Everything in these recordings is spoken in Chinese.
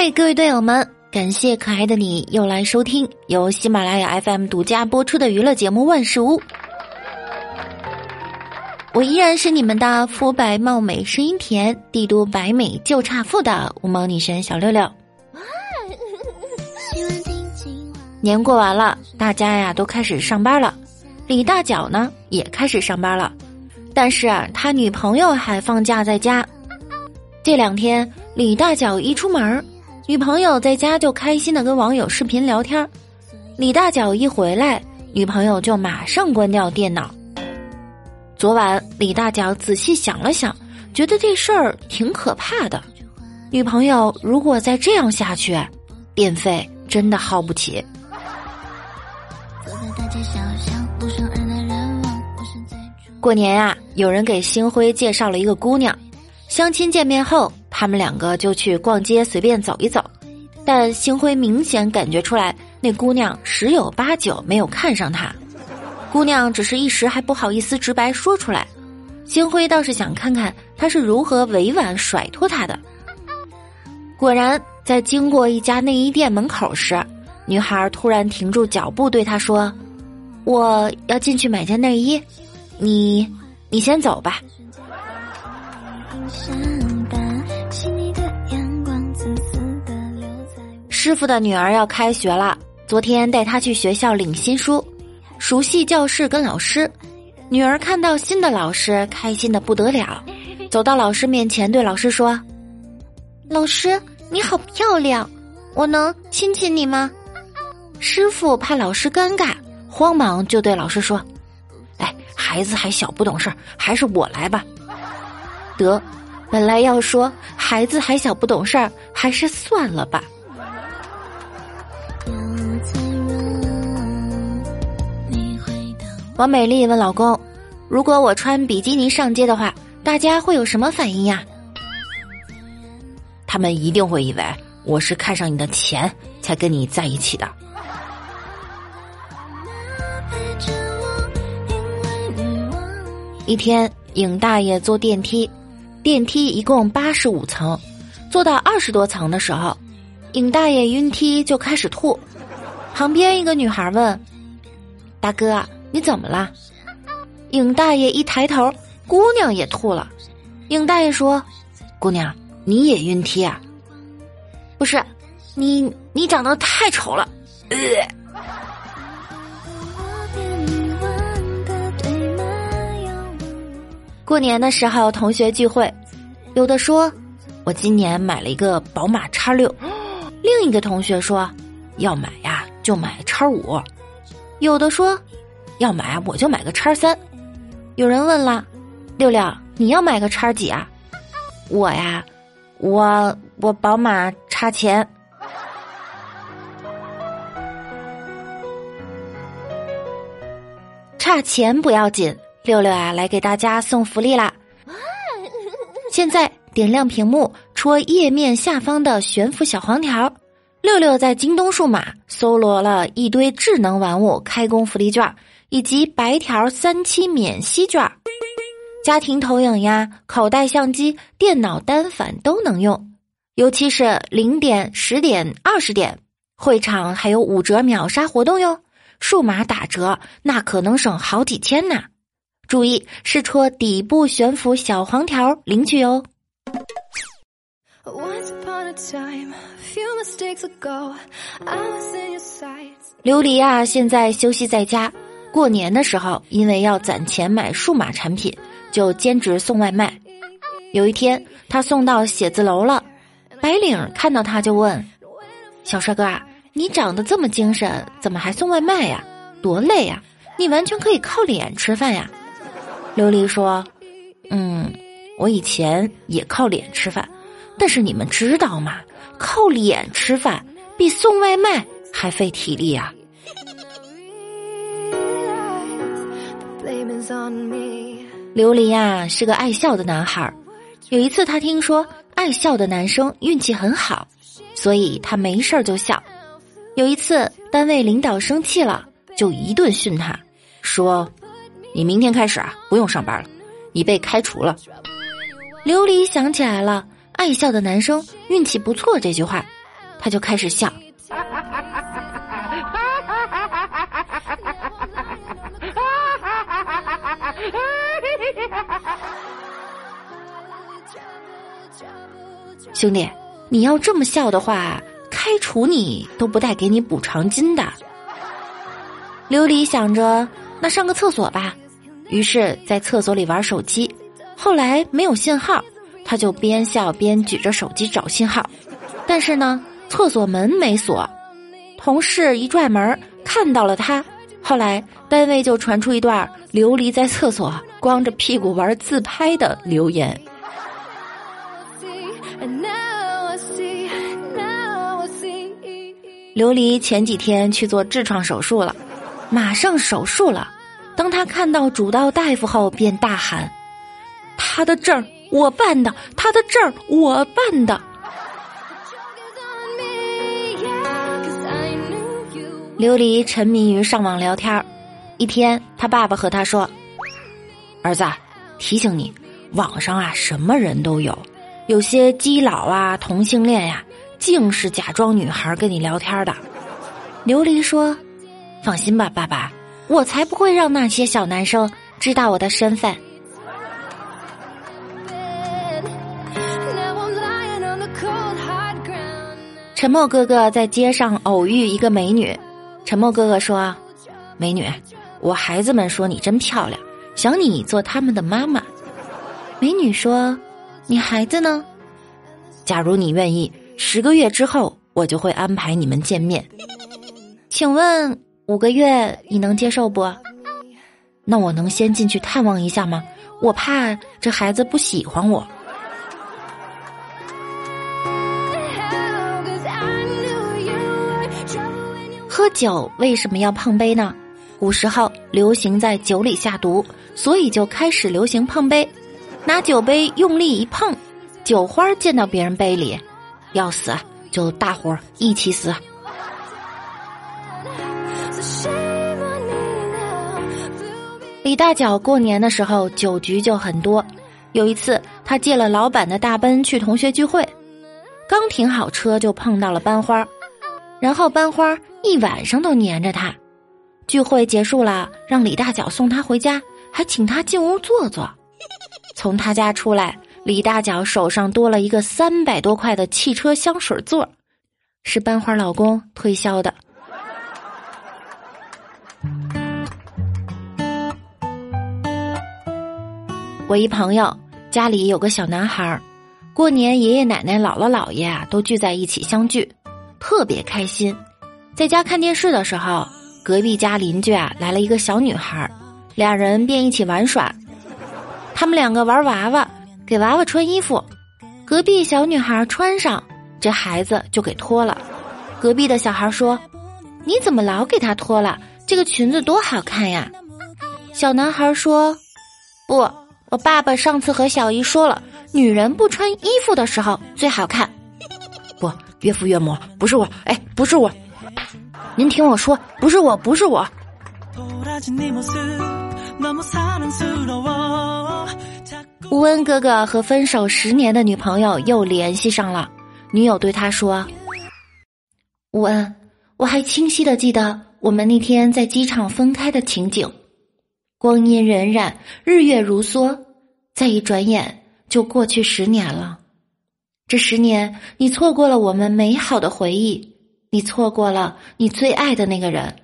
嗨，各位队友们，感谢可爱的你又来收听由喜马拉雅 FM 独家播出的娱乐节目《万事屋》。我依然是你们的肤白貌美、声音甜、帝都白美就差富的无毛女神小六六。年过完了，大家呀都开始上班了，李大脚呢也开始上班了，但是他女朋友还放假在家。这两天，李大脚一出门，女朋友在家就开心的跟网友视频聊天李大脚一回来，女朋友就马上关掉电脑。昨晚，李大脚仔细想了想，觉得这事儿挺可怕的。女朋友如果再这样下去，电费真的耗不起。过年呀，有人给星辉介绍了一个姑娘，相亲见面后，他们两个就去逛街随便走一走。但星辉明显感觉出来，那姑娘十有八九没有看上他。姑娘只是一时还不好意思直白说出来，星辉倒是想看看他是如何委婉甩脱他的。果然，在经过一家内衣店门口时，女孩突然停住脚步，对他说：“我要进去买件内衣，你，你先走吧。”师傅的女儿要开学了，昨天带她去学校领新书，熟悉教室跟老师。女儿看到新的老师，开心的不得了，走到老师面前对老师说：“老师，你好漂亮，我能亲亲你吗？”师傅怕老师尴尬，慌忙就对老师说：“哎，孩子还小不懂事儿，还是我来吧。”得，本来要说孩子还小不懂事儿，还是算了吧。王美丽问老公：“如果我穿比基尼上街的话，大家会有什么反应呀？”他们一定会以为我是看上你的钱才跟你在一起的。一天，尹大爷坐电梯，电梯一共八十五层，坐到二十多层的时候，尹大爷晕梯就开始吐。旁边一个女孩问：“大哥，你怎么了？”尹大爷一抬头，姑娘也吐了。尹大爷说：“姑娘，你也晕梯啊？不是，你你长得太丑了。”呃过年的时候，同学聚会，有的说：“我今年买了一个宝马叉六。”另一个同学说：“要买呀，就买叉五。”有的说：“要买我就买个叉三。”有人问了：“六六，你要买个叉几啊？”我呀，我我宝马叉前。差钱不要紧。六六啊，来给大家送福利啦！现在点亮屏幕，戳页面下方的悬浮小黄条。六六在京东数码搜罗了一堆智能玩物开工福利券，以及白条三期免息券，家庭投影呀、口袋相机、电脑单反都能用。尤其是零点、十点、二十点，会场还有五折秒杀活动哟！数码打折，那可能省好几千呢。注意，是戳底部悬浮小黄条领取哦。琉璃啊，现在休息在家。过年的时候，因为要攒钱买数码产品，就兼职送外卖。有一天，他送到写字楼了，白领看到他就问：“小帅哥啊，你长得这么精神，怎么还送外卖呀？多累呀！你完全可以靠脸吃饭呀。”琉璃说：“嗯，我以前也靠脸吃饭，但是你们知道吗？靠脸吃饭比送外卖还费体力啊。”琉璃呀是个爱笑的男孩，有一次他听说爱笑的男生运气很好，所以他没事儿就笑。有一次单位领导生气了，就一顿训他，说。你明天开始啊，不用上班了，你被开除了。琉璃想起来了，爱笑的男生运气不错这句话，他就开始笑。兄弟，你要这么笑的话，开除你都不带给你补偿金的。琉璃想着，那上个厕所吧，于是，在厕所里玩手机。后来没有信号，他就边笑边举着手机找信号。但是呢，厕所门没锁，同事一拽门看到了他。后来单位就传出一段琉璃在厕所光着屁股玩自拍的留言。琉璃前几天去做痔疮手术了。马上手术了。当他看到主刀大夫后，便大喊：“他的证我办的，他的证儿我办的。”琉璃沉迷于上网聊天一天，他爸爸和他说：“儿子，提醒你，网上啊什么人都有，有些基佬啊、同性恋呀，净是假装女孩跟你聊天的。”琉璃说。放心吧，爸爸，我才不会让那些小男生知道我的身份。沉默哥哥在街上偶遇一个美女，沉默哥哥说：“美女，我孩子们说你真漂亮，想你做他们的妈妈。”美女说：“你孩子呢？假如你愿意，十个月之后我就会安排你们见面。请问？”五个月你能接受不？那我能先进去探望一下吗？我怕这孩子不喜欢我。酒为什么要碰杯呢？古时候流行在酒里下毒，所以就开始流行碰杯。拿酒杯用力一碰，酒花溅到别人杯里，要死就大伙一起死。李大脚过年的时候酒局就很多。有一次，他借了老板的大奔去同学聚会，刚停好车就碰到了班花，然后班花一晚上都黏着他。聚会结束了，让李大脚送他回家，还请他进屋坐坐。从他家出来，李大脚手上多了一个三百多块的汽车香水座，是班花老公推销的。我一朋友家里有个小男孩，过年爷爷奶奶、姥姥姥爷啊都聚在一起相聚，特别开心。在家看电视的时候，隔壁家邻居啊来了一个小女孩，俩人便一起玩耍。他们两个玩娃娃，给娃娃穿衣服，隔壁小女孩穿上，这孩子就给脱了。隔壁的小孩说：“你怎么老给他脱了？这个裙子多好看呀！”小男孩说：“不。”我爸爸上次和小姨说了，女人不穿衣服的时候最好看。不，岳父岳母不是我，哎，不是我，您听我说，不是我，不是我。吴恩哥哥和分手十年的女朋友又联系上了，女友对他说：“吴恩，我还清晰的记得我们那天在机场分开的情景。”光阴荏苒，日月如梭，再一转眼就过去十年了。这十年，你错过了我们美好的回忆，你错过了你最爱的那个人。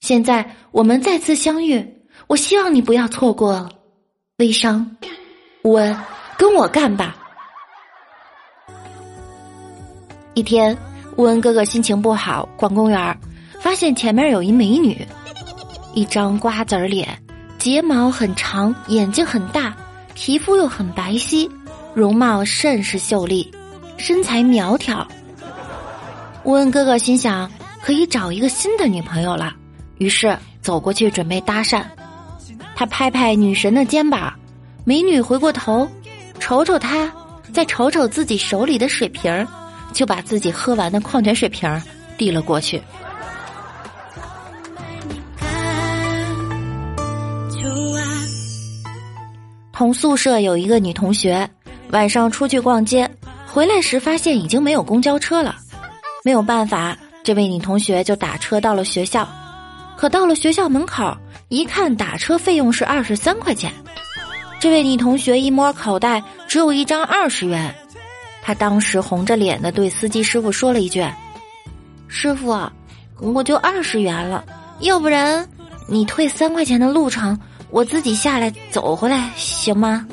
现在我们再次相遇，我希望你不要错过。微商，吴恩，跟我干吧。一天，乌恩哥哥心情不好，逛公园，发现前面有一美女。一张瓜子脸，睫毛很长，眼睛很大，皮肤又很白皙，容貌甚是秀丽，身材苗条。乌恩哥哥心想，可以找一个新的女朋友了，于是走过去准备搭讪。他拍拍女神的肩膀，美女回过头，瞅瞅他，再瞅瞅自己手里的水瓶就把自己喝完的矿泉水瓶递了过去。同宿舍有一个女同学，晚上出去逛街，回来时发现已经没有公交车了，没有办法，这位女同学就打车到了学校。可到了学校门口，一看打车费用是二十三块钱。这位女同学一摸口袋，只有一张二十元。她当时红着脸的对司机师傅说了一句：“师傅，我就二十元了，要不然你退三块钱的路程，我自己下来走回来行吗？”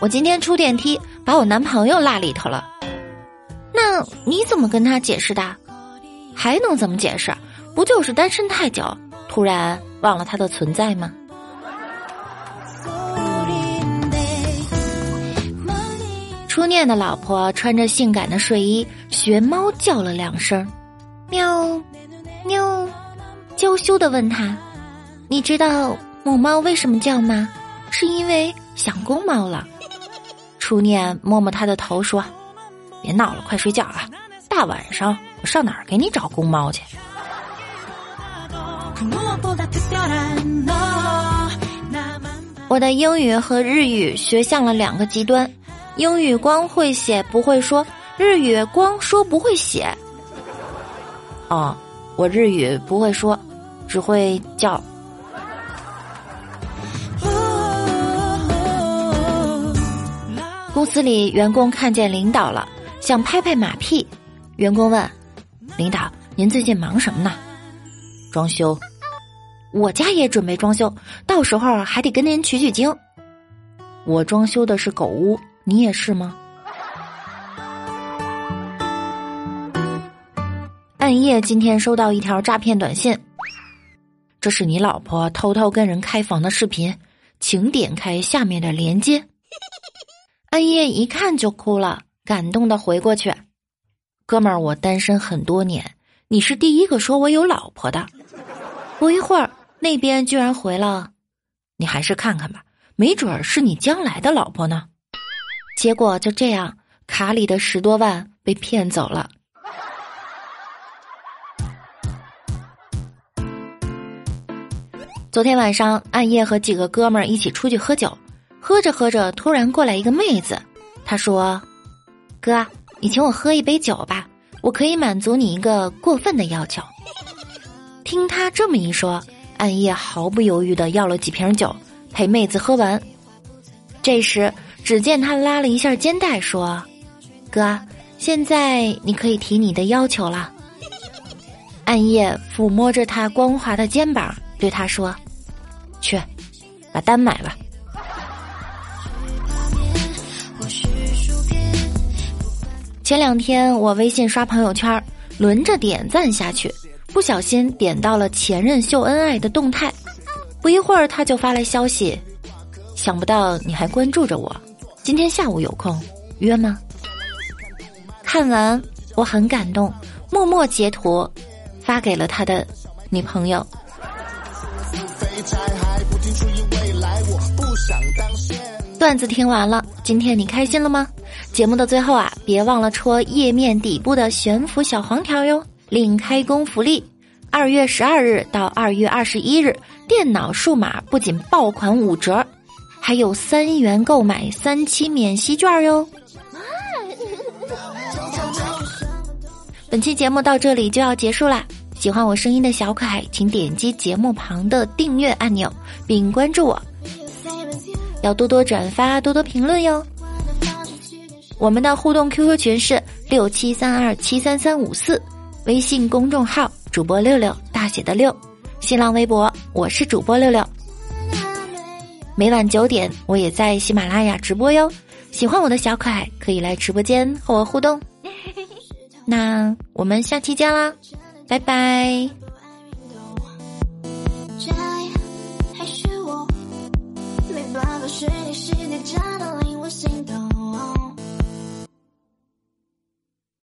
我今天出电梯，把我男朋友落里头了。那你怎么跟他解释的？还能怎么解释？不就是单身太久，突然忘了他的存在吗？初恋的老婆穿着性感的睡衣，学猫叫了两声，喵，喵，娇羞的问他：“你知道母猫为什么叫吗？是因为想公猫了。”初念摸摸他的头说：“别闹了，快睡觉啊！大晚上我上哪儿给你找公猫去？”我的英语和日语学像了两个极端，英语光会写不会说，日语光说不会写。哦，我日语不会说，只会叫。这里员工看见领导了，想拍拍马屁。员工问：“领导，您最近忙什么呢？”装修。我家也准备装修，到时候还得跟您取取经。我装修的是狗屋，你也是吗？暗夜今天收到一条诈骗短信，这是你老婆偷偷跟人开房的视频，请点开下面的链接。暗夜一看就哭了，感动的回过去：“哥们儿，我单身很多年，你是第一个说我有老婆的。”不一会儿，那边居然回了：“你还是看看吧，没准儿是你将来的老婆呢。”结果就这样，卡里的十多万被骗走了。昨天晚上，暗夜和几个哥们儿一起出去喝酒。喝着喝着，突然过来一个妹子，她说：“哥，你请我喝一杯酒吧，我可以满足你一个过分的要求。”听他这么一说，暗夜毫不犹豫的要了几瓶酒陪妹子喝完。这时，只见他拉了一下肩带，说：“哥，现在你可以提你的要求了。”暗夜抚摸着他光滑的肩膀，对他说：“去，把单买了。”前两天我微信刷朋友圈，轮着点赞下去，不小心点到了前任秀恩爱的动态，不一会儿他就发来消息，想不到你还关注着我，今天下午有空约吗？看完我很感动，默默截图发给了他的女朋友。段子听完了，今天你开心了吗？节目的最后啊，别忘了戳页面底部的悬浮小黄条哟，领开工福利。二月十二日到二月二十一日，电脑数码不仅爆款五折，还有三元购买三期免息券哟。本期节目到这里就要结束啦，喜欢我声音的小可爱，请点击节目旁的订阅按钮并关注我。要多多转发，多多评论哟。我们的互动 QQ 群是六七三二七三三五四，微信公众号主播六六大写的六，新浪微博我是主播六六。每晚九点我也在喜马拉雅直播哟，喜欢我的小可爱可以来直播间和我互动。那我们下期见啦，拜拜。是